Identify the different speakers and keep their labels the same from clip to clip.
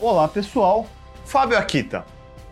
Speaker 1: Olá pessoal, Fábio Akita.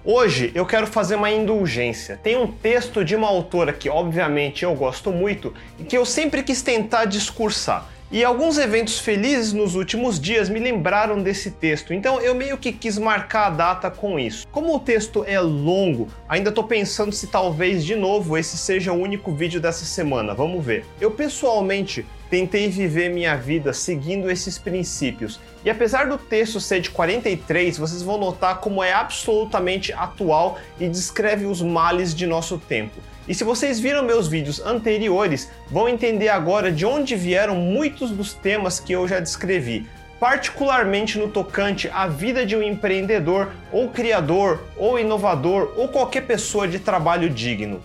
Speaker 1: Hoje eu quero fazer uma indulgência. Tem um texto de uma autora que, obviamente, eu gosto muito e que eu sempre quis tentar discursar. E alguns eventos felizes nos últimos dias me lembraram desse texto, então eu meio que quis marcar a data com isso. Como o texto é longo, ainda tô pensando se talvez de novo esse seja o único vídeo dessa semana, vamos ver. Eu pessoalmente tentei viver minha vida seguindo esses princípios. E apesar do texto ser de 43, vocês vão notar como é absolutamente atual e descreve os males de nosso tempo. E se vocês viram meus vídeos anteriores, vão entender agora de onde vieram muitos dos temas que eu já descrevi, particularmente no tocante à vida de um empreendedor, ou criador, ou inovador, ou qualquer pessoa de trabalho digno.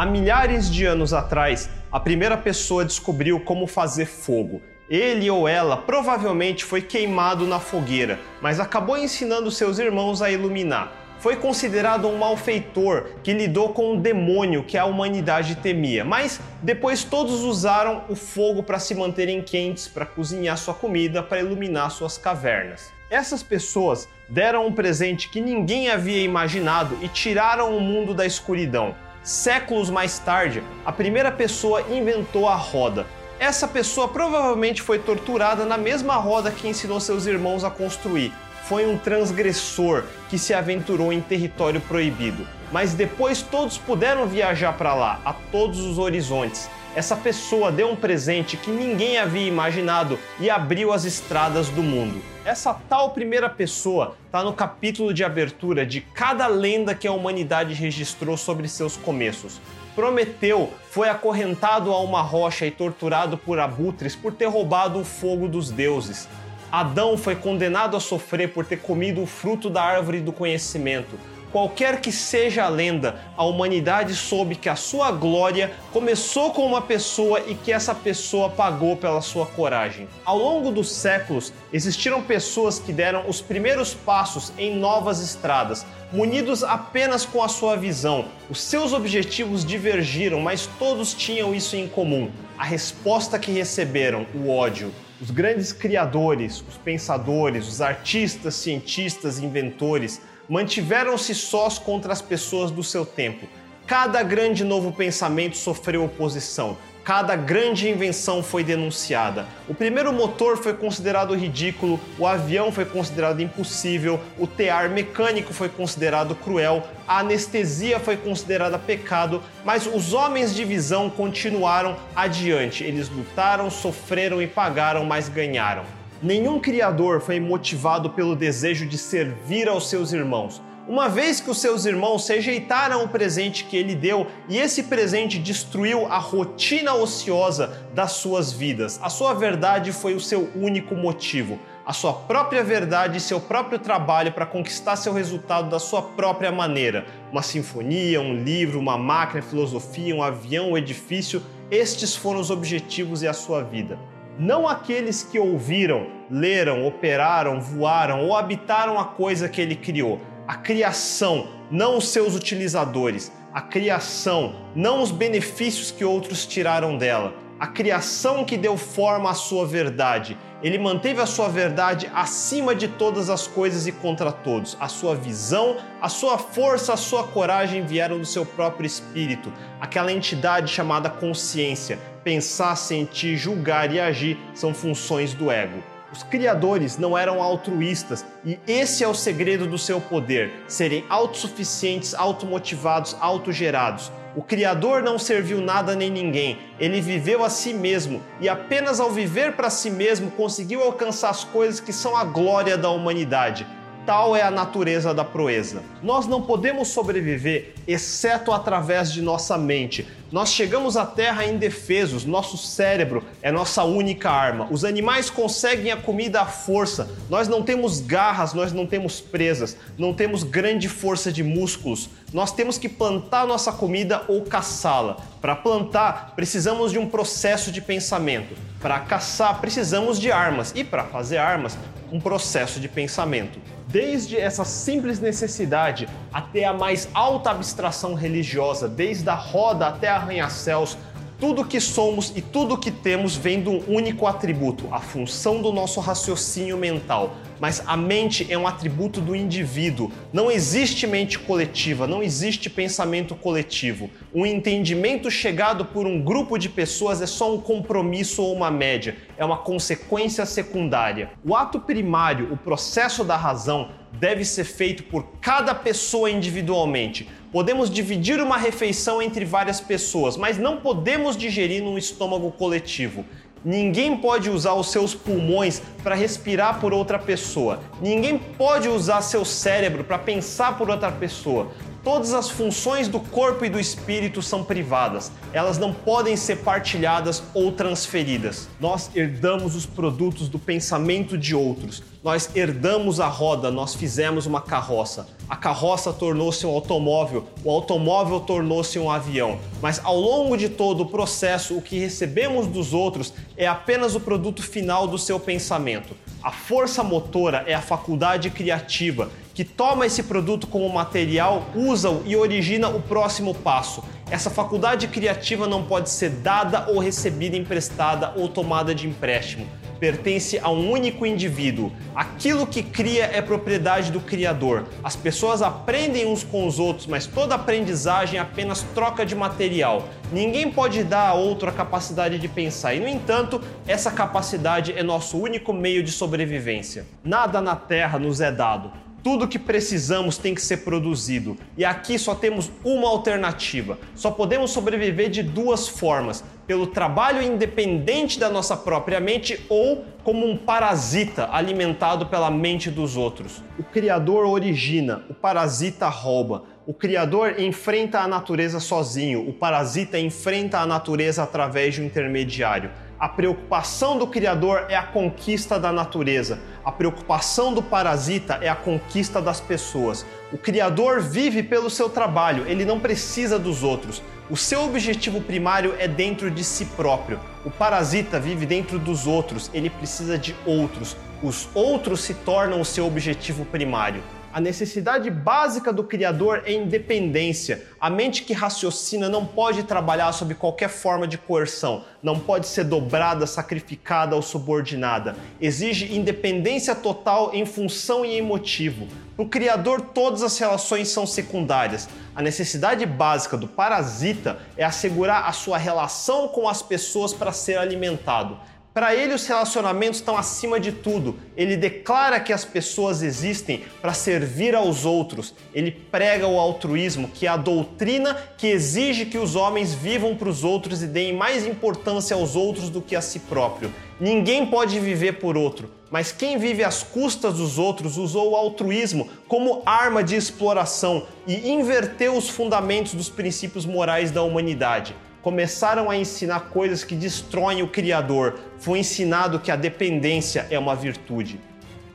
Speaker 1: Há milhares de anos atrás, a primeira pessoa descobriu como fazer fogo ele ou ela provavelmente foi queimado na fogueira, mas acabou ensinando seus irmãos a iluminar. Foi considerado um malfeitor que lidou com um demônio que a humanidade temia, mas depois todos usaram o fogo para se manterem quentes, para cozinhar sua comida, para iluminar suas cavernas. Essas pessoas deram um presente que ninguém havia imaginado e tiraram o mundo da escuridão. Séculos mais tarde, a primeira pessoa inventou a roda, essa pessoa provavelmente foi torturada na mesma roda que ensinou seus irmãos a construir. Foi um transgressor que se aventurou em território proibido. Mas depois todos puderam viajar para lá, a todos os horizontes. Essa pessoa deu um presente que ninguém havia imaginado e abriu as estradas do mundo. Essa tal primeira pessoa está no capítulo de abertura de cada lenda que a humanidade registrou sobre seus começos. Prometeu foi acorrentado a uma rocha e torturado por abutres por ter roubado o fogo dos deuses. Adão foi condenado a sofrer por ter comido o fruto da árvore do conhecimento. Qualquer que seja a lenda, a humanidade soube que a sua glória começou com uma pessoa e que essa pessoa pagou pela sua coragem. Ao longo dos séculos, existiram pessoas que deram os primeiros passos em novas estradas, munidos apenas com a sua visão. Os seus objetivos divergiram, mas todos tinham isso em comum: a resposta que receberam, o ódio. Os grandes criadores, os pensadores, os artistas, cientistas, inventores, mantiveram-se sós contra as pessoas do seu tempo. Cada grande novo pensamento sofreu oposição, cada grande invenção foi denunciada. O primeiro motor foi considerado ridículo, o avião foi considerado impossível, o tear mecânico foi considerado cruel, a anestesia foi considerada pecado, mas os homens de visão continuaram adiante. Eles lutaram, sofreram e pagaram, mas ganharam. Nenhum criador foi motivado pelo desejo de servir aos seus irmãos. Uma vez que os seus irmãos rejeitaram o presente que ele deu e esse presente destruiu a rotina ociosa das suas vidas, a sua verdade foi o seu único motivo. A sua própria verdade e seu próprio trabalho para conquistar seu resultado da sua própria maneira. Uma sinfonia, um livro, uma máquina, filosofia, um avião, um edifício, estes foram os objetivos e a sua vida não aqueles que ouviram, leram, operaram, voaram ou habitaram a coisa que ele criou. A criação, não os seus utilizadores. A criação, não os benefícios que outros tiraram dela. A criação que deu forma à sua verdade. Ele manteve a sua verdade acima de todas as coisas e contra todos. A sua visão, a sua força, a sua coragem vieram do seu próprio espírito, aquela entidade chamada consciência Pensar, sentir, julgar e agir são funções do ego. Os criadores não eram altruístas e esse é o segredo do seu poder: serem autossuficientes, automotivados, autogerados. O Criador não serviu nada nem ninguém, ele viveu a si mesmo e apenas ao viver para si mesmo conseguiu alcançar as coisas que são a glória da humanidade Tal é a natureza da proeza. Nós não podemos sobreviver exceto através de nossa mente. Nós chegamos à Terra indefesos, nosso cérebro é nossa única arma. Os animais conseguem a comida à força. Nós não temos garras, nós não temos presas, não temos grande força de músculos. Nós temos que plantar nossa comida ou caçá-la. Para plantar, precisamos de um processo de pensamento. Para caçar, precisamos de armas. E para fazer armas, um processo de pensamento. Desde essa simples necessidade até a mais alta abstração religiosa, desde a roda até arranha-céus, tudo que somos e tudo que temos vem de um único atributo, a função do nosso raciocínio mental. Mas a mente é um atributo do indivíduo. Não existe mente coletiva, não existe pensamento coletivo. Um entendimento chegado por um grupo de pessoas é só um compromisso ou uma média, é uma consequência secundária. O ato primário, o processo da razão, deve ser feito por cada pessoa individualmente. Podemos dividir uma refeição entre várias pessoas, mas não podemos digerir num estômago coletivo. Ninguém pode usar os seus pulmões para respirar por outra pessoa. Ninguém pode usar seu cérebro para pensar por outra pessoa. Todas as funções do corpo e do espírito são privadas, elas não podem ser partilhadas ou transferidas. Nós herdamos os produtos do pensamento de outros, nós herdamos a roda, nós fizemos uma carroça. A carroça tornou-se um automóvel, o automóvel tornou-se um avião. Mas ao longo de todo o processo, o que recebemos dos outros é apenas o produto final do seu pensamento. A força motora é a faculdade criativa que toma esse produto como material, usa-o e origina o próximo passo. Essa faculdade criativa não pode ser dada ou recebida emprestada ou tomada de empréstimo. Pertence a um único indivíduo. Aquilo que cria é propriedade do Criador. As pessoas aprendem uns com os outros, mas toda aprendizagem é apenas troca de material. Ninguém pode dar a outro a capacidade de pensar, e no entanto, essa capacidade é nosso único meio de sobrevivência. Nada na Terra nos é dado. Tudo que precisamos tem que ser produzido. E aqui só temos uma alternativa. Só podemos sobreviver de duas formas: pelo trabalho independente da nossa própria mente ou como um parasita alimentado pela mente dos outros. O criador origina, o parasita rouba. O criador enfrenta a natureza sozinho, o parasita enfrenta a natureza através de um intermediário. A preocupação do criador é a conquista da natureza. A preocupação do parasita é a conquista das pessoas. O criador vive pelo seu trabalho, ele não precisa dos outros. O seu objetivo primário é dentro de si próprio. O parasita vive dentro dos outros, ele precisa de outros. Os outros se tornam o seu objetivo primário. A necessidade básica do criador é independência. A mente que raciocina não pode trabalhar sob qualquer forma de coerção, não pode ser dobrada, sacrificada ou subordinada. Exige independência total em função e em motivo. Para o criador, todas as relações são secundárias. A necessidade básica do parasita é assegurar a sua relação com as pessoas para ser alimentado. Para ele, os relacionamentos estão acima de tudo. Ele declara que as pessoas existem para servir aos outros. Ele prega o altruísmo, que é a doutrina que exige que os homens vivam para os outros e deem mais importância aos outros do que a si próprio. Ninguém pode viver por outro, mas quem vive às custas dos outros usou o altruísmo como arma de exploração e inverteu os fundamentos dos princípios morais da humanidade começaram a ensinar coisas que destroem o Criador. Foi ensinado que a dependência é uma virtude.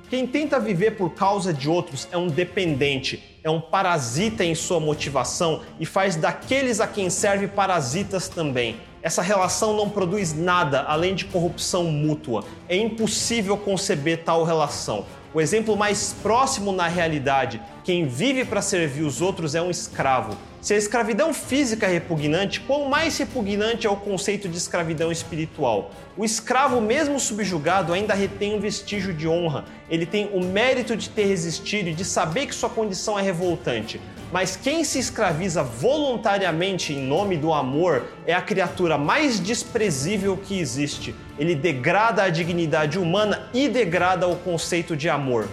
Speaker 1: Quem tenta viver por causa de outros é um dependente, é um parasita em sua motivação e faz daqueles a quem serve parasitas também. Essa relação não produz nada além de corrupção mútua. É impossível conceber tal relação. O exemplo mais próximo na realidade, quem vive para servir os outros é um escravo. Se a escravidão física é repugnante, quão mais repugnante é o conceito de escravidão espiritual? O escravo, mesmo subjugado, ainda retém um vestígio de honra. Ele tem o mérito de ter resistido e de saber que sua condição é revoltante. Mas quem se escraviza voluntariamente em nome do amor é a criatura mais desprezível que existe. Ele degrada a dignidade humana e degrada o conceito de amor.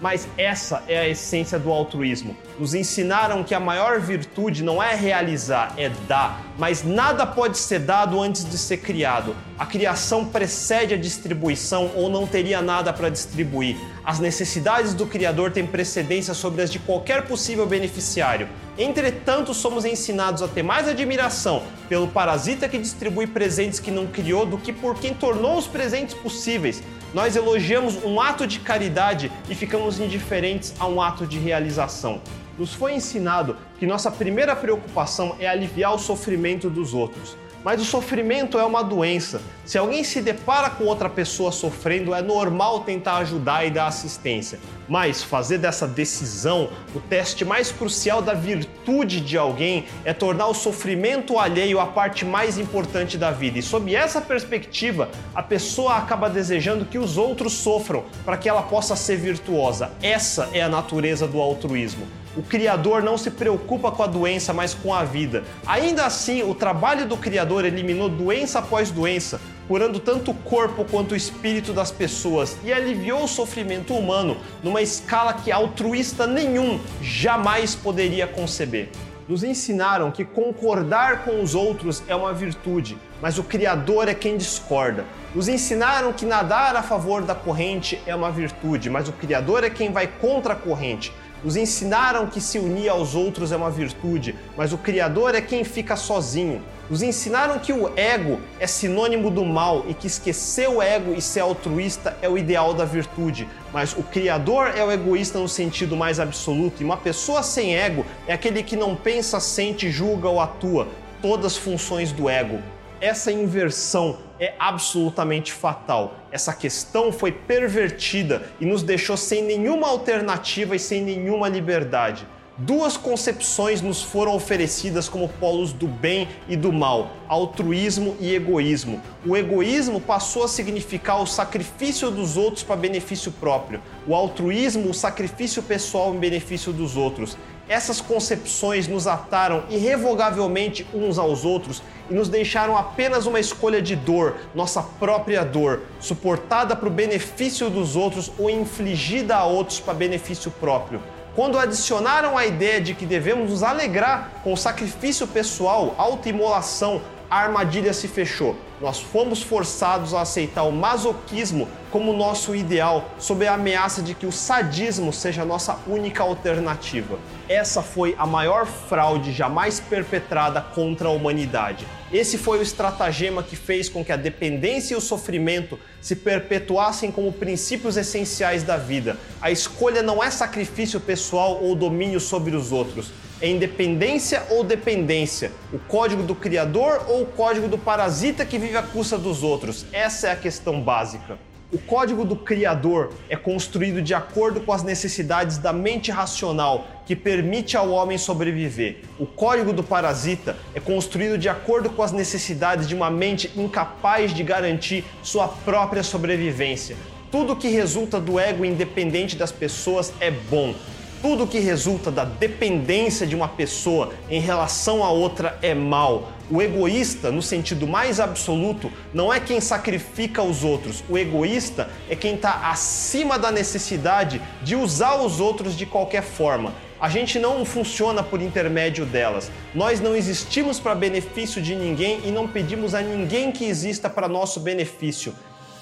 Speaker 1: Mas essa é a essência do altruísmo. Nos ensinaram que a maior virtude não é realizar, é dar. Mas nada pode ser dado antes de ser criado. A criação precede a distribuição ou não teria nada para distribuir. As necessidades do Criador têm precedência sobre as de qualquer possível beneficiário. Entretanto, somos ensinados a ter mais admiração pelo parasita que distribui presentes que não criou do que por quem tornou os presentes possíveis. Nós elogiamos um ato de caridade e ficamos indiferentes a um ato de realização. Nos foi ensinado que nossa primeira preocupação é aliviar o sofrimento dos outros. Mas o sofrimento é uma doença. Se alguém se depara com outra pessoa sofrendo, é normal tentar ajudar e dar assistência. Mas fazer dessa decisão o teste mais crucial da virtude de alguém é tornar o sofrimento alheio a parte mais importante da vida. E sob essa perspectiva, a pessoa acaba desejando que os outros sofram para que ela possa ser virtuosa. Essa é a natureza do altruísmo. O Criador não se preocupa com a doença, mas com a vida. Ainda assim, o trabalho do Criador eliminou doença após doença, curando tanto o corpo quanto o espírito das pessoas e aliviou o sofrimento humano numa escala que altruísta nenhum jamais poderia conceber. Nos ensinaram que concordar com os outros é uma virtude, mas o Criador é quem discorda. Nos ensinaram que nadar a favor da corrente é uma virtude, mas o Criador é quem vai contra a corrente. Nos ensinaram que se unir aos outros é uma virtude, mas o Criador é quem fica sozinho. Nos ensinaram que o ego é sinônimo do mal e que esquecer o ego e ser altruísta é o ideal da virtude, mas o Criador é o egoísta no sentido mais absoluto, e uma pessoa sem ego é aquele que não pensa, sente, julga ou atua, todas funções do ego. Essa inversão é absolutamente fatal. Essa questão foi pervertida e nos deixou sem nenhuma alternativa e sem nenhuma liberdade. Duas concepções nos foram oferecidas como polos do bem e do mal: altruísmo e egoísmo. O egoísmo passou a significar o sacrifício dos outros para benefício próprio, o altruísmo, o sacrifício pessoal em benefício dos outros. Essas concepções nos ataram irrevogavelmente uns aos outros e nos deixaram apenas uma escolha de dor, nossa própria dor, suportada para o benefício dos outros ou infligida a outros para benefício próprio. Quando adicionaram a ideia de que devemos nos alegrar com o sacrifício pessoal, autoimolação, a armadilha se fechou. Nós fomos forçados a aceitar o masoquismo como nosso ideal, sob a ameaça de que o sadismo seja a nossa única alternativa. Essa foi a maior fraude jamais perpetrada contra a humanidade. Esse foi o estratagema que fez com que a dependência e o sofrimento se perpetuassem como princípios essenciais da vida. A escolha não é sacrifício pessoal ou domínio sobre os outros é independência ou dependência? O código do criador ou o código do parasita que vive à custa dos outros? Essa é a questão básica. O código do Criador é construído de acordo com as necessidades da mente racional que permite ao homem sobreviver. O código do parasita é construído de acordo com as necessidades de uma mente incapaz de garantir sua própria sobrevivência. Tudo que resulta do ego independente das pessoas é bom, tudo que resulta da dependência de uma pessoa em relação a outra é mal. O egoísta, no sentido mais absoluto, não é quem sacrifica os outros. O egoísta é quem está acima da necessidade de usar os outros de qualquer forma. A gente não funciona por intermédio delas. Nós não existimos para benefício de ninguém e não pedimos a ninguém que exista para nosso benefício.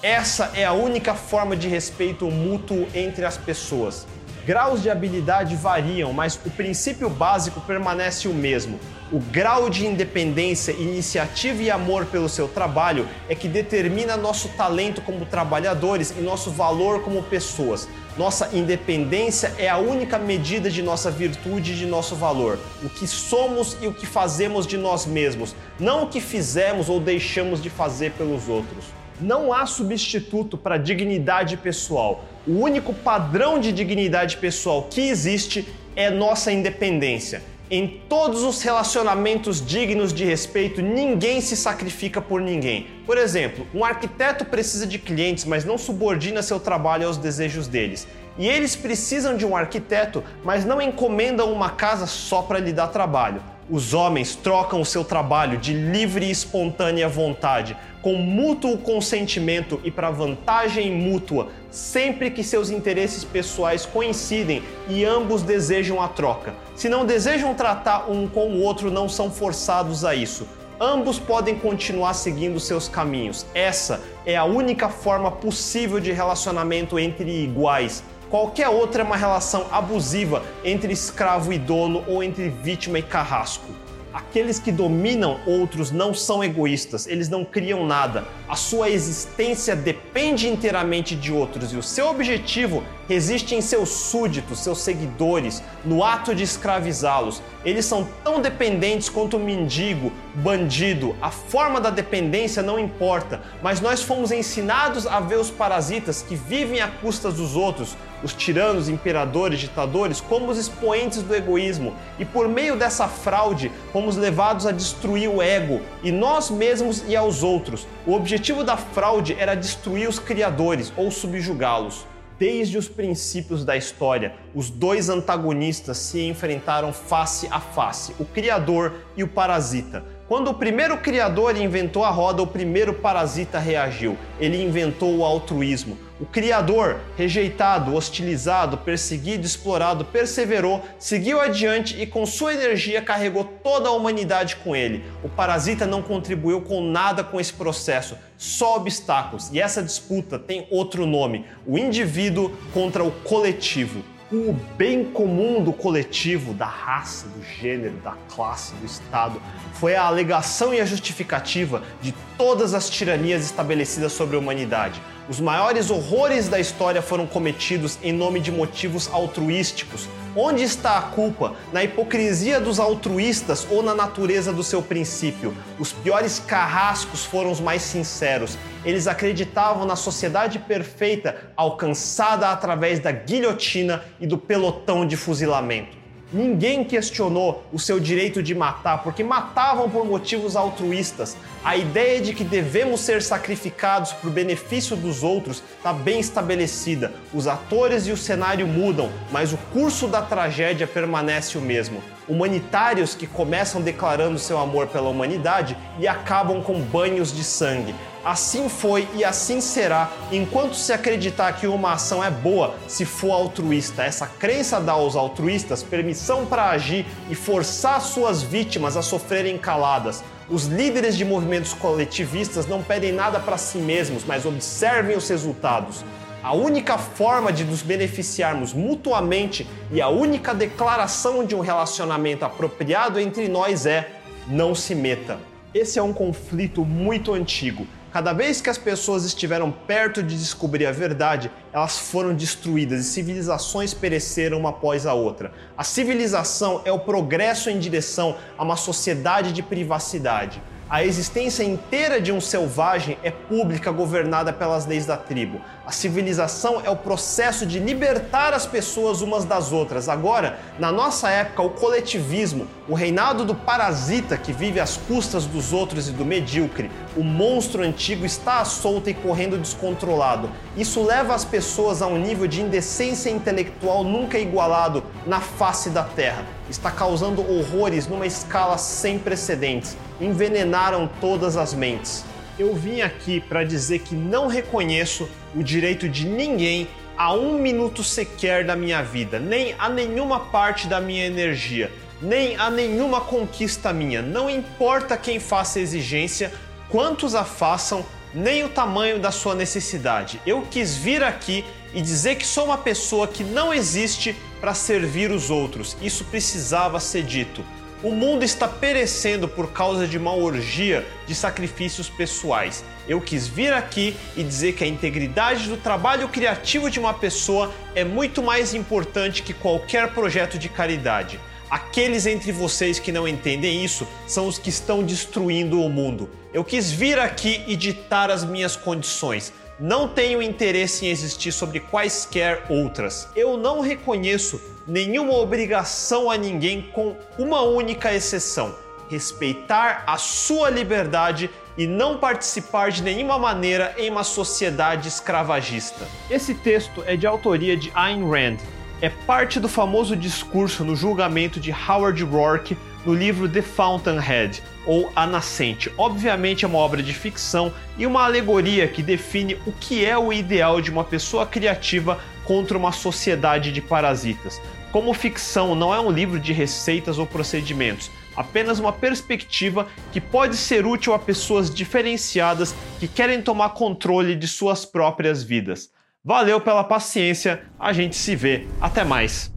Speaker 1: Essa é a única forma de respeito mútuo entre as pessoas. Graus de habilidade variam, mas o princípio básico permanece o mesmo. O grau de independência, iniciativa e amor pelo seu trabalho é que determina nosso talento como trabalhadores e nosso valor como pessoas. Nossa independência é a única medida de nossa virtude e de nosso valor. O que somos e o que fazemos de nós mesmos, não o que fizemos ou deixamos de fazer pelos outros. Não há substituto para dignidade pessoal. O único padrão de dignidade pessoal que existe é nossa independência. Em todos os relacionamentos dignos de respeito, ninguém se sacrifica por ninguém. Por exemplo, um arquiteto precisa de clientes, mas não subordina seu trabalho aos desejos deles. E eles precisam de um arquiteto, mas não encomendam uma casa só para lhe dar trabalho. Os homens trocam o seu trabalho de livre e espontânea vontade, com mútuo consentimento e para vantagem mútua, sempre que seus interesses pessoais coincidem e ambos desejam a troca. Se não desejam tratar um com o outro, não são forçados a isso. Ambos podem continuar seguindo seus caminhos. Essa é a única forma possível de relacionamento entre iguais Qualquer outra é uma relação abusiva entre escravo e dono ou entre vítima e carrasco. Aqueles que dominam outros não são egoístas, eles não criam nada. A sua existência depende inteiramente de outros e o seu objetivo resiste em seus súditos, seus seguidores, no ato de escravizá-los. Eles são tão dependentes quanto o mendigo, bandido. A forma da dependência não importa, mas nós fomos ensinados a ver os parasitas que vivem à custa dos outros os tiranos, imperadores, ditadores, como os expoentes do egoísmo. E por meio dessa fraude, fomos levados a destruir o ego e nós mesmos e aos outros. O objetivo da fraude era destruir os criadores ou subjugá-los. Desde os princípios da história, os dois antagonistas se enfrentaram face a face, o Criador e o Parasita. Quando o primeiro criador inventou a roda, o primeiro parasita reagiu. Ele inventou o altruísmo. O criador, rejeitado, hostilizado, perseguido, explorado, perseverou, seguiu adiante e com sua energia carregou toda a humanidade com ele. O parasita não contribuiu com nada com esse processo, só obstáculos. E essa disputa tem outro nome: o indivíduo contra o coletivo o bem comum do coletivo, da raça, do gênero, da classe, do Estado, foi a alegação e a justificativa de todas as tiranias estabelecidas sobre a humanidade. Os maiores horrores da história foram cometidos em nome de motivos altruísticos. Onde está a culpa? Na hipocrisia dos altruístas ou na natureza do seu princípio? Os piores carrascos foram os mais sinceros. Eles acreditavam na sociedade perfeita alcançada através da guilhotina e do pelotão de fuzilamento. Ninguém questionou o seu direito de matar, porque matavam por motivos altruístas. A ideia de que devemos ser sacrificados por benefício dos outros está bem estabelecida. Os atores e o cenário mudam, mas o curso da tragédia permanece o mesmo. Humanitários que começam declarando seu amor pela humanidade e acabam com banhos de sangue. Assim foi e assim será enquanto se acreditar que uma ação é boa se for altruísta. Essa crença dá aos altruístas permissão para agir e forçar suas vítimas a sofrerem caladas. Os líderes de movimentos coletivistas não pedem nada para si mesmos, mas observem os resultados. A única forma de nos beneficiarmos mutuamente e a única declaração de um relacionamento apropriado entre nós é: não se meta. Esse é um conflito muito antigo Cada vez que as pessoas estiveram perto de descobrir a verdade, elas foram destruídas e civilizações pereceram uma após a outra. A civilização é o progresso em direção a uma sociedade de privacidade. A existência inteira de um selvagem é pública, governada pelas leis da tribo. A civilização é o processo de libertar as pessoas umas das outras. Agora, na nossa época, o coletivismo, o reinado do parasita que vive às custas dos outros e do medíocre, o monstro antigo está à solta e correndo descontrolado. Isso leva as pessoas a um nível de indecência intelectual nunca igualado na face da Terra. Está causando horrores numa escala sem precedentes. Envenenaram todas as mentes eu vim aqui para dizer que não reconheço o direito de ninguém a um minuto sequer da minha vida, nem a nenhuma parte da minha energia, nem a nenhuma conquista minha. Não importa quem faça exigência, quantos a façam, nem o tamanho da sua necessidade. Eu quis vir aqui e dizer que sou uma pessoa que não existe para servir os outros. Isso precisava ser dito. O mundo está perecendo por causa de uma orgia de sacrifícios pessoais. Eu quis vir aqui e dizer que a integridade do trabalho criativo de uma pessoa é muito mais importante que qualquer projeto de caridade. Aqueles entre vocês que não entendem isso são os que estão destruindo o mundo. Eu quis vir aqui e ditar as minhas condições. Não tenho interesse em existir sobre quaisquer outras. Eu não reconheço nenhuma obrigação a ninguém, com uma única exceção: respeitar a sua liberdade e não participar de nenhuma maneira em uma sociedade escravagista. Esse texto é de autoria de Ayn Rand. É parte do famoso discurso no julgamento de Howard Rourke no livro The Fountainhead, ou A Nascente. Obviamente é uma obra de ficção e uma alegoria que define o que é o ideal de uma pessoa criativa contra uma sociedade de parasitas. Como ficção, não é um livro de receitas ou procedimentos, apenas uma perspectiva que pode ser útil a pessoas diferenciadas que querem tomar controle de suas próprias vidas. Valeu pela paciência, a gente se vê, até mais!